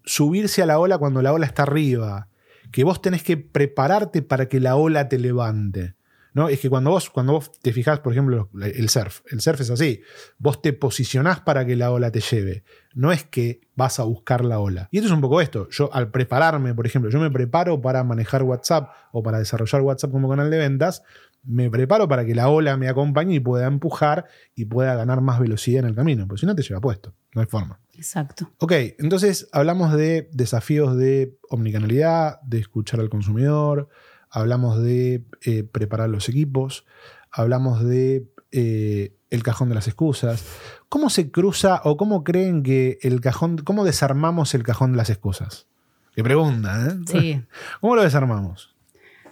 subirse a la ola cuando la ola está arriba, que vos tenés que prepararte para que la ola te levante. ¿No? Es que cuando vos, cuando vos te fijás, por ejemplo, el surf, el surf es así, vos te posicionás para que la ola te lleve, no es que vas a buscar la ola. Y esto es un poco esto, yo al prepararme, por ejemplo, yo me preparo para manejar WhatsApp o para desarrollar WhatsApp como canal de ventas, me preparo para que la ola me acompañe y pueda empujar y pueda ganar más velocidad en el camino, porque si no te lleva puesto, no hay forma. exacto. Ok, entonces hablamos de desafíos de omnicanalidad, de escuchar al consumidor, hablamos de eh, preparar los equipos, hablamos de eh, el cajón de las excusas. ¿Cómo se cruza o cómo creen que el cajón, cómo desarmamos el cajón de las excusas? Qué pregunta, ¿eh? Sí. ¿Cómo lo desarmamos?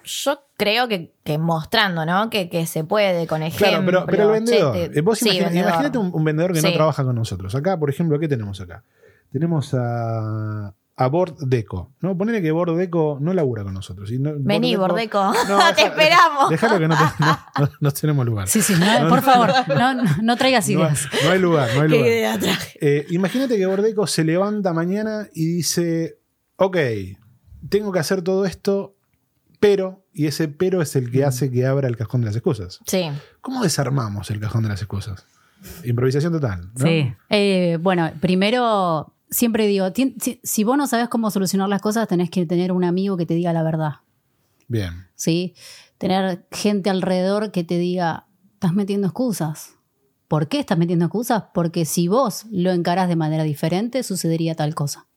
Yo creo que, que mostrando, ¿no? Que, que se puede con ejemplo. Claro, pero, pero el vendedor. eh, vos sí, imagina- vendedor. imagínate un, un vendedor que no trabaja con nosotros. Acá, por ejemplo, ¿qué tenemos acá? Tenemos a, a Bord Deco. ¿no? Ponele que Bord Deco no labura con nosotros. y no- Vení, Bord Bordeco. No, te esperamos. Déjalo que no, te- no- no- no tenemos lugar. Sí, sí, no, por favor, no, no, no traigas ideas. no hay lugar, no hay Qué lugar. idea traje. Eh, imagínate que Bordeco se levanta mañana y dice, ok, tengo que hacer todo esto, pero, y ese pero es el que hace que abra el cajón de las excusas. Sí. ¿Cómo desarmamos el cajón de las excusas? Improvisación total. ¿no? Sí. Eh, bueno, primero, siempre digo, si vos no sabes cómo solucionar las cosas, tenés que tener un amigo que te diga la verdad. Bien. ¿sí? Tener gente alrededor que te diga, estás metiendo excusas. ¿Por qué estás metiendo excusas? Porque si vos lo encarás de manera diferente, sucedería tal cosa.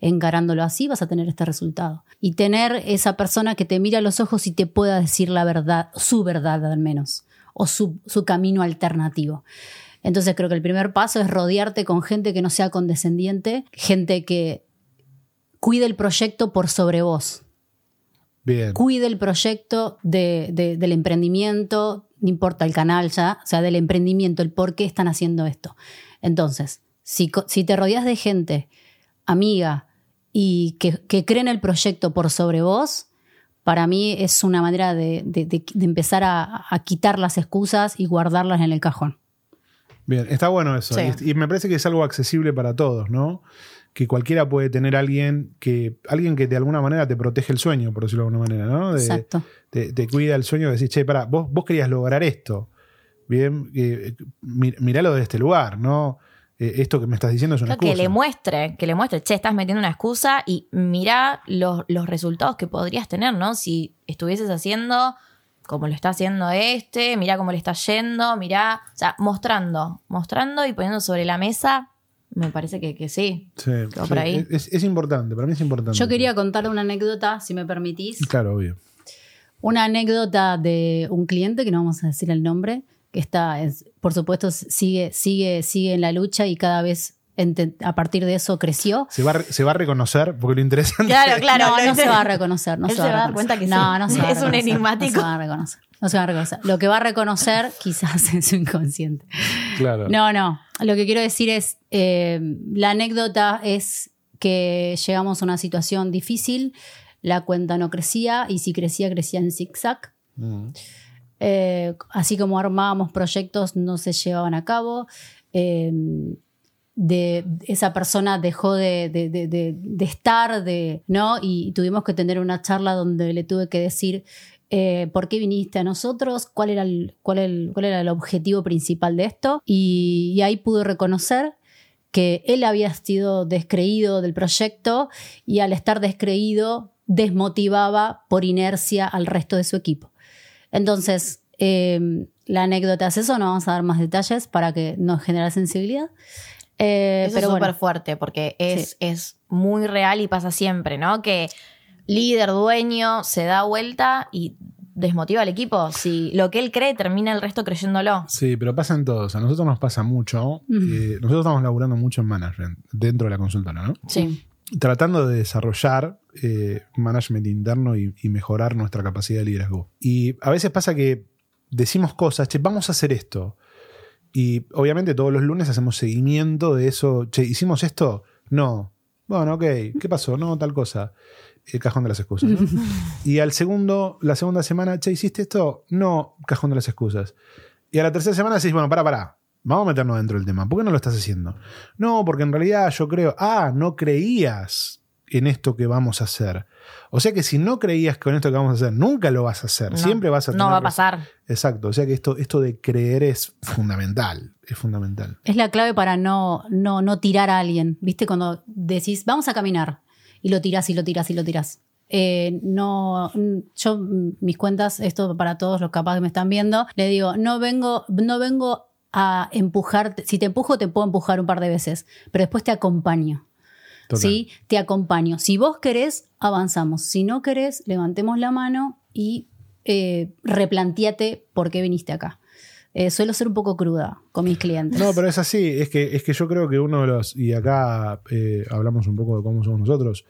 Encarándolo así vas a tener este resultado. Y tener esa persona que te mira a los ojos y te pueda decir la verdad, su verdad al menos, o su, su camino alternativo. Entonces creo que el primer paso es rodearte con gente que no sea condescendiente, gente que cuide el proyecto por sobre vos, Bien. cuide el proyecto de- de- del emprendimiento, no importa el canal ya, o sea, del emprendimiento, el por qué están haciendo esto. Entonces, si, te rodeas de gente amiga y que, que cree en el proyecto por sobre vos, para mí es una manera de, de- de- de empezar a, a quitar las excusas y guardarlas en el cajón. Bien, está bueno eso. Sí. Y, y me parece que es algo accesible para todos, ¿no? Que cualquiera puede tener alguien que, alguien que de alguna manera te protege el sueño, por decirlo de alguna manera, ¿no? De- Exacto. te, te cuida el sueño de decir, che, pará, vos, vos querías lograr esto. Bien, eh, mi- miralo desde este lugar, ¿no? Eh, esto que me estás diciendo es una Creo que excusa. le muestre, que le muestre, che, estás metiendo una excusa y mira los, los resultados que podrías tener, ¿no? Si estuvieses haciendo como lo está haciendo este, mira cómo le está yendo, mira, o sea, mostrando, mostrando y poniendo sobre la mesa, me parece que, que sí. Sí, por ahí. Es, es importante, para mí es importante. Yo quería contar una anécdota, si me permitís. Claro, obvio. Una anécdota de un cliente, que no vamos a decir el nombre, que está, es- por supuesto, sigue, sigue, sigue en la lucha y cada vez a partir de eso creció. Se va, a se va a reconocer, porque lo interesante Claro, claro. no, se va a reconocer. No Él se va, a dar reconocer. cuenta que no, sí. no se va a Es un enigmático. No se va a reconocer. No se va a reconocer. Lo que va a reconocer quizás es su inconsciente. Claro. No, no. Lo que quiero decir es, eh, la anécdota es que llegamos a una situación difícil, la cuenta no crecía y si crecía, crecía en zigzag. Mm. Eh, así como armábamos proyectos, no se llevaban a cabo. Eh, de, esa persona dejó de, de- de- estar, de, ¿no? Y tuvimos que tener una charla donde le tuve que decir, eh, por qué viniste a nosotros, cuál era el, cuál, el, cuál era el objetivo principal de esto. Y, ahí pude reconocer que él había sido descreído del proyecto y al estar descreído desmotivaba por inercia al resto de su equipo. Entonces, eh, la anécdota es eso, no vamos a dar más detalles para que no genere sensibilidad. Eh, Eso pero es súper bueno, fuerte porque es, Sí. es muy real y pasa siempre, ¿no? Que líder, dueño, se da vuelta y desmotiva al equipo. Si lo que él cree termina el resto creyéndolo. Sí, pero pasa en todos. A nosotros nos pasa mucho. Eh, nosotros estamos laburando mucho en management dentro de la consultora, ¿no? Sí. Tratando de desarrollar eh, management interno y, y mejorar nuestra capacidad de liderazgo. Y a veces pasa que decimos cosas, che, vamos a hacer esto. Y obviamente todos los lunes hacemos seguimiento de eso. Che, ¿hicimos esto? No. Bueno, ok. ¿Qué pasó? No, tal cosa. El cajón de las excusas. ¿no? y al segundo, la segunda semana, che, ¿hiciste esto? No, cajón de las excusas. Y a la tercera semana decís, bueno, para, para. Vamos a meternos dentro del tema. ¿Por qué no lo estás haciendo? No, porque en realidad yo creo, ah, no creías en esto que vamos a hacer. O sea que si no creías con esto que vamos a hacer, nunca lo vas a hacer. No, Siempre vas a tener No va a pasar. Exacto. O sea que esto, esto de creer es fundamental. Es fundamental. es la clave para no, no, no tirar a alguien. ¿Viste? Cuando decís, vamos a caminar, y lo tirás y lo tirás y lo tirás. Eh, no, yo, mis cuentas, esto para todos los capaz que me están viendo, le digo, no vengo, no vengo a empujarte. Si te empujo, te puedo empujar un par de veces, pero después te acompaño. Total. ¿sí? Te acompaño. Si vos querés, avanzamos. Si no querés, levantemos la mano y eh, replanteate por qué viniste acá. Eh, suelo ser un poco cruda con mis clientes. No, pero es así. Es que, es que yo creo que uno de los. Y acá eh, hablamos un poco de cómo somos nosotros.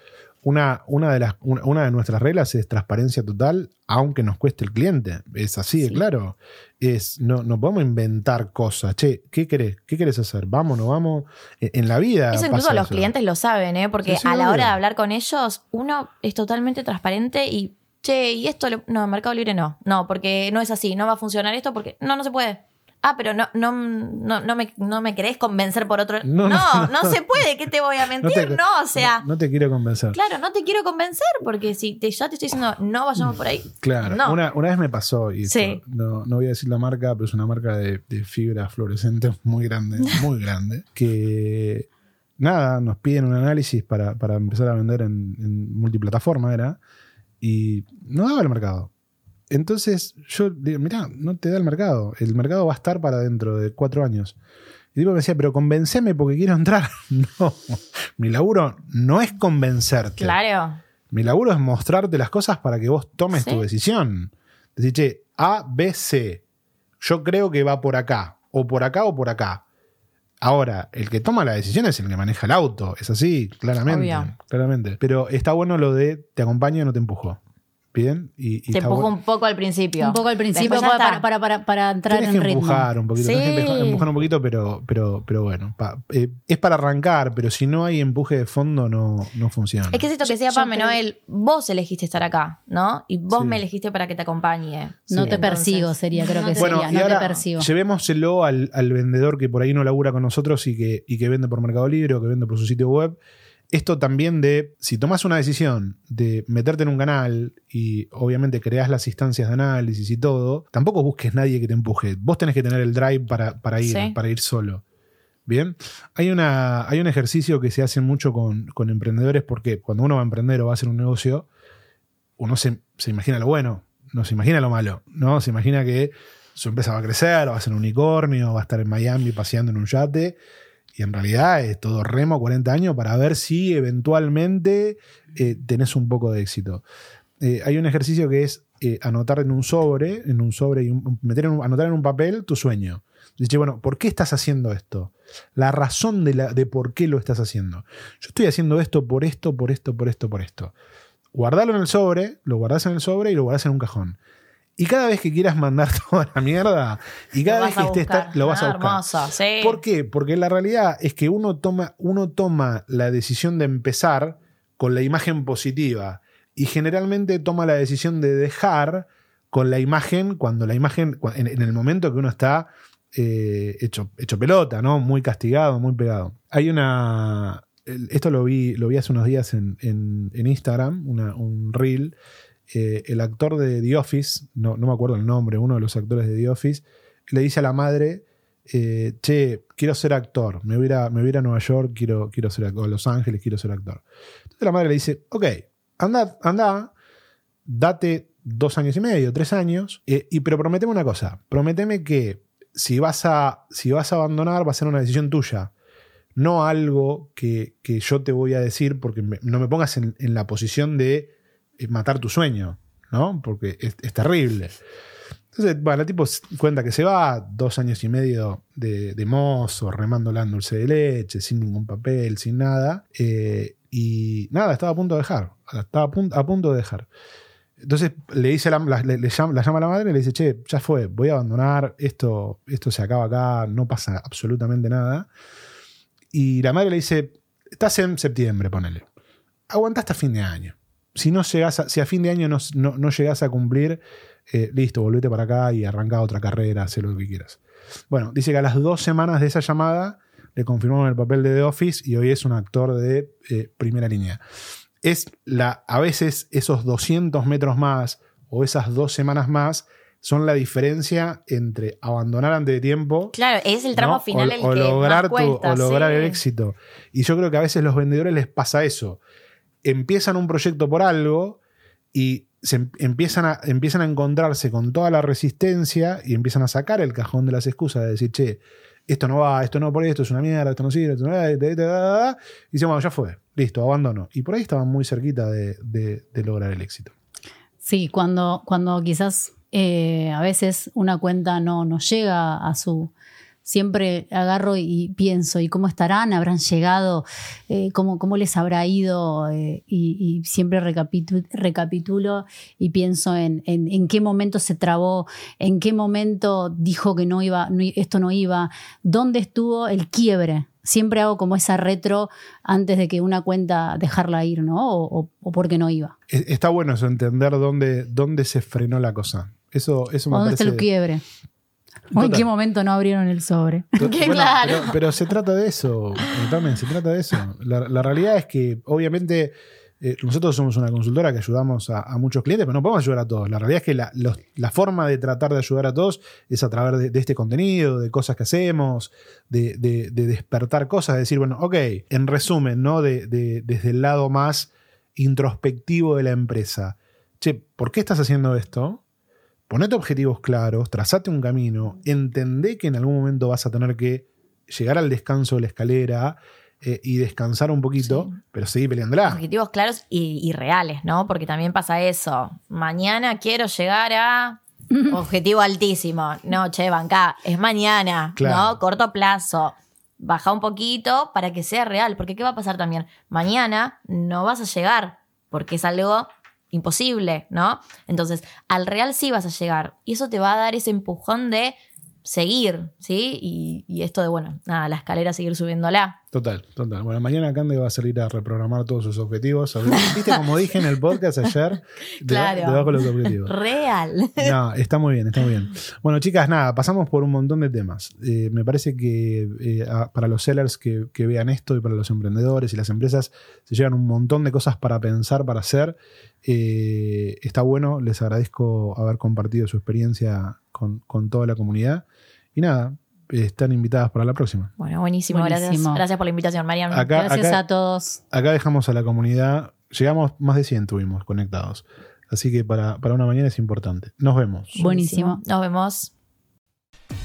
Una, una, de las, una, de nuestras reglas es transparencia total, aunque nos cueste el cliente. Es así de Sí. claro. Es, no, no podemos inventar cosas. Che, ¿qué querés? ¿Qué querés hacer? ¿Vamos, no vamos? En, en la vida. Eso incluso los eso. clientes lo saben, ¿eh? Porque Sí, sí, a la obvio. hora de hablar con ellos, uno es totalmente transparente y, che, y esto, le- no, en Mercado Libre no. No, porque no es así, no va a funcionar esto porque, no, no se puede. Ah, pero no, no, no, no, me, no me querés convencer por otro. No, No, no, se puede, ¿qué te voy a mentir? te- No, o sea, No, te quiero convencer. claro, no te quiero convencer porque si te, ya te estoy diciendo, no vayamos por ahí. Claro, una, una vez me pasó, y Sí. esto no voy a decir la marca, pero es una marca de, de fibra fluorescente muy grande, muy grande, que nada, nos piden un análisis para, para empezar a vender en, en multiplataforma, era, y no daba el mercado. Entonces yo digo, mirá, no te da el mercado, el mercado va a estar para dentro de cuatro años. Y tipo me decía, pero convenceme porque quiero entrar. No, mi laburo no es convencerte. Claro. Mi laburo es mostrarte las cosas para que vos tomes Sí. tu decisión. Decir, che, A, B, C. Yo creo que va por acá. O por acá o por acá. Ahora, el que toma la decisión es el que maneja el auto. Es así, claramente. Obvio. Claramente. Pero está bueno lo de te acompaño y no te empujo. ¿Bien? Y, y Te está empujo bueno- un poco al principio. Un poco al principio para, para, para, para entrar Tienes en que ritmo. empujar un poquito, tienes que Sí. empujar- un poquito, pero, pero, pero bueno, pa- eh, es para arrancar, pero si no hay empuje de fondo no, no funciona. Es que es esto que decía Yo Pame, creo- Noel, vos elegiste estar acá, ¿no? Y vos Sí. me elegiste para que te acompañe. No Sí. te persigo, sería, creo no que te- Bueno, sería. y No ahora te persigo. llevémoselo al, al vendedor que por ahí no labura con nosotros y que, y que vende por Mercado Libre o que vende por su sitio web. Esto también de, si tomas una decisión de meterte en un canal y obviamente creas las instancias de análisis y todo, tampoco busques nadie que te empuje. Vos tenés que tener el drive para, para ir, Sí. para ir solo. Bien, hay, una, hay un ejercicio que se hace mucho con, con emprendedores porque cuando uno va a emprender o va a hacer un negocio, uno se, se imagina lo bueno, no se imagina lo malo, ¿no? Se imagina que su empresa va a crecer, va a ser un unicornio, va a estar en Miami paseando en un yate. Y en realidad es todo remo 40 años para ver si eventualmente eh, tenés un poco de éxito. Eh, hay un ejercicio que es eh, anotar en un sobre, en un sobre y meter anotar en un papel tu sueño. Dice, bueno, ¿por qué estás haciendo esto? La razón de, de por qué lo estás haciendo. Yo estoy haciendo esto por esto, por esto, por esto, por esto. Guardalo en el sobre, lo guardás en el sobre y lo guardás en un cajón. Y cada vez que quieras mandar toda la mierda, y cada vez que estés, lo vas a Ah, buscar. Hermoso, sí. ¿Por qué? Porque la realidad es que uno toma, uno toma la decisión de empezar con la imagen positiva y generalmente toma la decisión de dejar con la imagen cuando la imagen, en, en el momento que uno está eh, hecho, hecho pelota, ¿no? Muy castigado, muy pegado. Hay una... Esto lo vi, lo vi hace unos días en, en- en Instagram, una- un reel, eh, el actor de The Office, no, me acuerdo el nombre, uno de los actores de The Office, le dice a la madre, eh, che, quiero ser actor, me voy, a, me voy a Nueva York, quiero, quiero ser actor, a Los Ángeles, quiero ser actor. Entonces la madre le dice, ok, anda, anda, date dos años y medio, tres años, eh, y, pero prometeme una cosa, prometeme que si vas, a, si vas a abandonar va a ser una decisión tuya, no algo que, que yo te voy a decir porque no me pongas en, la posición de matar tu sueño, ¿no? Porque es, es terrible. Entonces, bueno, el tipo cuenta que se va, dos años y medio de, de mozo, remándola en dulce de leche, sin ningún papel, sin nada. Eh, y nada, estaba a punto de dejar. Estaba a punto, a punto de dejar. Entonces le dice la, la, le, llama, la llama a la madre y le dice, che, ya fue, voy a abandonar, esto, esto se acaba acá, no pasa absolutamente nada. Y la madre le dice, estás en septiembre, ponele. Aguanta hasta fin de año. Si, no llegas a, si a fin de año no, no, no llegas a cumplir, eh, listo, volvete para acá y arranca otra carrera, haz lo que quieras. Bueno, dice que a las dos semanas de esa llamada le confirmaron el papel de The Office y hoy es un actor de eh, primera línea. Es la, a veces esos 200 metros más o esas dos semanas más son la diferencia entre abandonar antes de tiempo. Claro, es el tramo ¿no? final o, el o que lograr, más cuesta, tu, o lograr sí. el éxito. Y yo creo que a veces los vendedores les pasa eso. Empiezan un proyecto por algo y se em- empiezan a, empiezan a encontrarse con toda la resistencia y empiezan a sacar el cajón de las excusas de decir, che, esto no va, esto no por esto, es una mierda, esto no sirve, esto no va, y dicen, bueno, ya fue, listo, abandono. Y por ahí estaban muy cerquita de, lograr el éxito. Sí, cuando, cuando quizás eh, a veces una cuenta no, no llega a su... Siempre agarro y pienso, ¿y cómo estarán? ¿Habrán llegado? Eh, ¿cómo, ¿Cómo les habrá ido? Eh, y, y siempre recapitu- recapitulo y pienso en, en, en qué momento se trabó, en qué momento dijo que no iba, no esto no iba, dónde estuvo el quiebre. Siempre hago como esa retro antes de que una cuenta dejarla ir, ¿no? O, o, o porque no iba. E- Está bueno eso, entender dónde, dónde se frenó la cosa. Eso, eso me ¿O ¿Dónde está parece... el quiebre? ¿O en qué momento no abrieron el sobre? To- Qué claro. pero, pero se trata de eso, también se trata de eso. La, la realidad es que, obviamente, eh, nosotros somos una consultora que ayudamos a, a muchos clientes, pero no podemos ayudar a todos. La realidad es que la, los- la forma de tratar de ayudar a todos es a través de, de este contenido, de cosas que hacemos, de, de- de despertar cosas, de decir, bueno, ok, en resumen, ¿no? De- de- desde el lado más introspectivo de la empresa. Che, ¿por qué estás haciendo esto? Ponete objetivos claros, trazate un camino, entendé que en algún momento vas a tener que llegar al descanso de la escalera eh, y descansar un poquito, Sí. pero seguir peleándola. Objetivos claros y, y reales, ¿no? Porque también pasa eso. Mañana quiero llegar a objetivo altísimo. No, che, banca, es mañana, Claro. ¿no? Corto plazo. Baja un poquito para que sea real. Porque ¿qué va a pasar también? Mañana no vas a llegar porque es algo imposible, ¿no? Entonces, al real sí vas a llegar. Y eso te va a dar ese empujón de seguir, ¿sí? Y, y esto de, bueno, nada, la escalera seguir subiéndola. Total, total. Bueno, mañana Cande va a salir a reprogramar todos sus objetivos. ¿Viste como dije en el podcast ayer? Claro. Debajo de los objetivos. Real. No, está muy bien, está muy bien. Bueno, chicas, nada, pasamos por un montón de temas. Eh, me parece que eh, a- para los sellers que, que vean esto y para los emprendedores y las empresas se llevan un montón de cosas para pensar, para hacer. Eh, está bueno, les agradezco haber compartido su experiencia con, con toda la comunidad. Y nada, están invitadas para la próxima. Bueno, buenísimo. Buenísimo. Gracias, gracias por la invitación, Mariam. Acá- Gracias acá- a todos. Acá dejamos a la comunidad, llegamos, más de 100 tuvimos conectados. Así que para, para una mañana es importante. Nos vemos. Buenísimo. Nos vemos.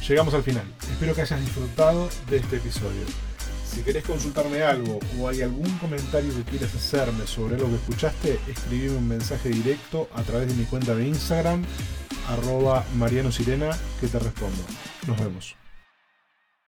Llegamos al final. Espero que hayas disfrutado de este episodio. Si querés consultarme algo o hay algún comentario que quieras hacerme sobre lo que escuchaste, escribime un mensaje directo a través de mi cuenta de Instagram, arroba Mariano Sirena, que te respondo. Nos vemos.